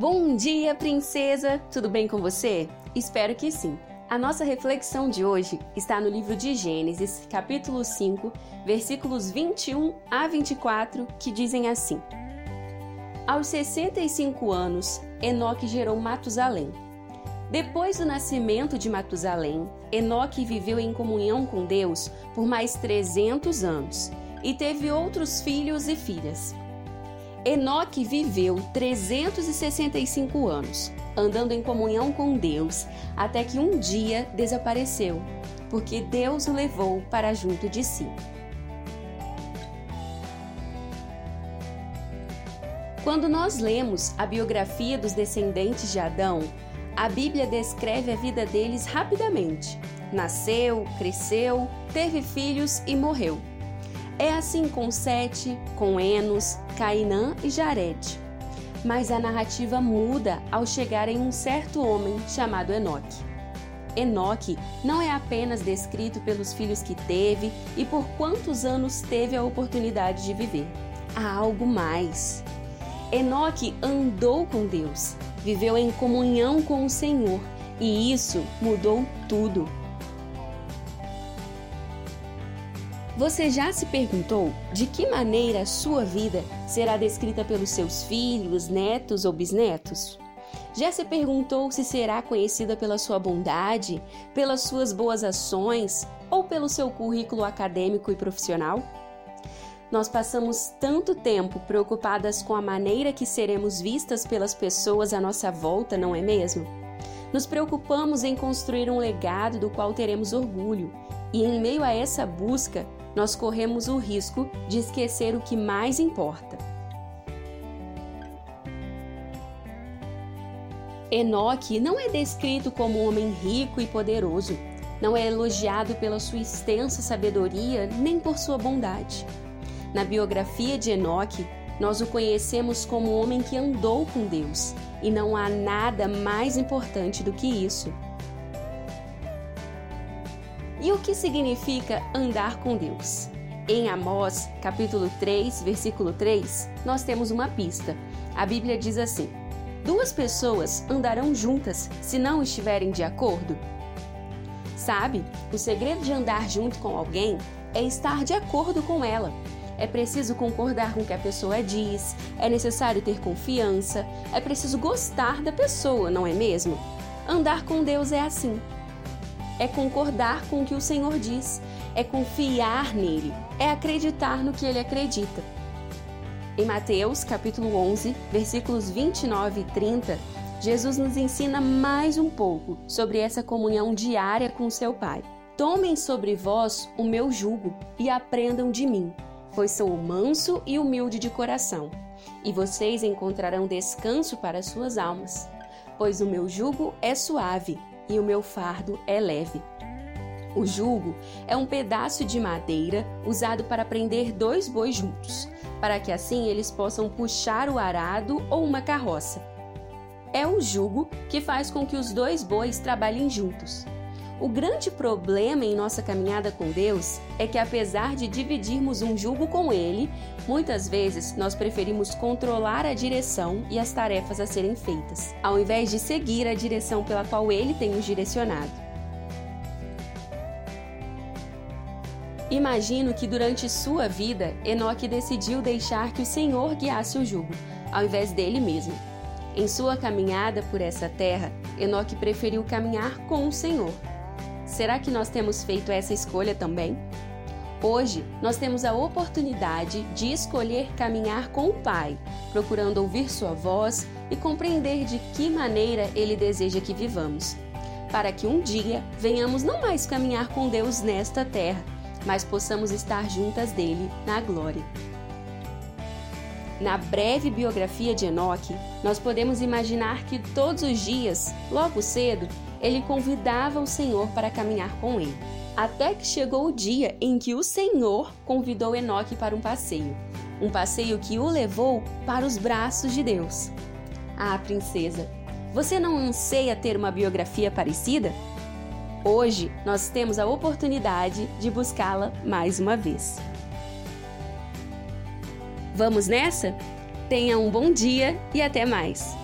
Bom dia, princesa! Tudo bem com você? Espero que sim. A nossa reflexão de hoje está no livro de Gênesis, capítulo 5, versículos 21 a 24, que dizem assim: Aos 65 anos, Enoque gerou Matusalém. Depois do nascimento de Matusalém, Enoque viveu em comunhão com Deus por mais 300 anos e teve outros filhos e filhas. Enoque viveu 365 anos, andando em comunhão com Deus, até que um dia desapareceu, porque Deus o levou para junto de si. Quando nós lemos a biografia dos descendentes de Adão, a Bíblia descreve a vida deles rapidamente. Nasceu, cresceu, teve filhos e morreu. É assim com Sete, com Enos, Cainã e Jared. Mas a narrativa muda ao chegar em um certo homem chamado Enoque. Enoque não é apenas descrito pelos filhos que teve e por quantos anos teve a oportunidade de viver. Há algo mais. Enoque andou com Deus, viveu em comunhão com o Senhor e isso mudou tudo. Você já se perguntou de que maneira a sua vida será descrita pelos seus filhos, netos ou bisnetos? Já se perguntou se será conhecida pela sua bondade, pelas suas boas ações ou pelo seu currículo acadêmico e profissional? Nós passamos tanto tempo preocupadas com a maneira que seremos vistas pelas pessoas à nossa volta, não é mesmo? Nos preocupamos em construir um legado do qual teremos orgulho, e em meio a essa busca, nós corremos o risco de esquecer o que mais importa. Enoque não é descrito como um homem rico e poderoso, não é elogiado pela sua extensa sabedoria nem por sua bondade. Na biografia de Enoque, nós o conhecemos como um homem que andou com Deus, e não há nada mais importante do que isso. E o que significa andar com Deus? Em Amós, capítulo 3, versículo 3, nós temos uma pista. A Bíblia diz assim: Duas pessoas andarão juntas se não estiverem de acordo? Sabe, o segredo de andar junto com alguém é estar de acordo com ela. É preciso concordar com o que a pessoa diz, é necessário ter confiança, é preciso gostar da pessoa, não é mesmo? Andar com Deus é assim é concordar com o que o Senhor diz, é confiar nele, é acreditar no que ele acredita. Em Mateus, capítulo 11, versículos 29 e 30, Jesus nos ensina mais um pouco sobre essa comunhão diária com seu Pai. Tomem sobre vós o meu jugo e aprendam de mim, pois sou manso e humilde de coração, e vocês encontrarão descanso para suas almas. Pois o meu jugo é suave e o meu fardo é leve. O jugo é um pedaço de madeira usado para prender dois bois juntos, para que assim eles possam puxar o arado ou uma carroça. É o jugo que faz com que os dois bois trabalhem juntos. O grande problema em nossa caminhada com Deus é que, apesar de dividirmos um jugo com Ele, muitas vezes nós preferimos controlar a direção e as tarefas a serem feitas, ao invés de seguir a direção pela qual Ele tem nos direcionado. Imagino que durante sua vida, Enoque decidiu deixar que o Senhor guiasse o jugo, ao invés dele mesmo. Em sua caminhada por essa terra, Enoque preferiu caminhar com o Senhor Será que nós temos feito essa escolha também? Hoje, nós temos a oportunidade de escolher caminhar com o Pai, procurando ouvir Sua voz e compreender de que maneira Ele deseja que vivamos, para que um dia venhamos não mais caminhar com Deus nesta terra, mas possamos estar juntas dele na glória. Na breve biografia de Enoque, nós podemos imaginar que todos os dias, logo cedo, ele convidava o Senhor para caminhar com ele. Até que chegou o dia em que o Senhor convidou Enoque para um passeio. Um passeio que o levou para os braços de Deus. Ah, princesa, você não anseia ter uma biografia parecida? Hoje nós temos a oportunidade de buscá-la mais uma vez. Vamos nessa? Tenha um bom dia e até mais!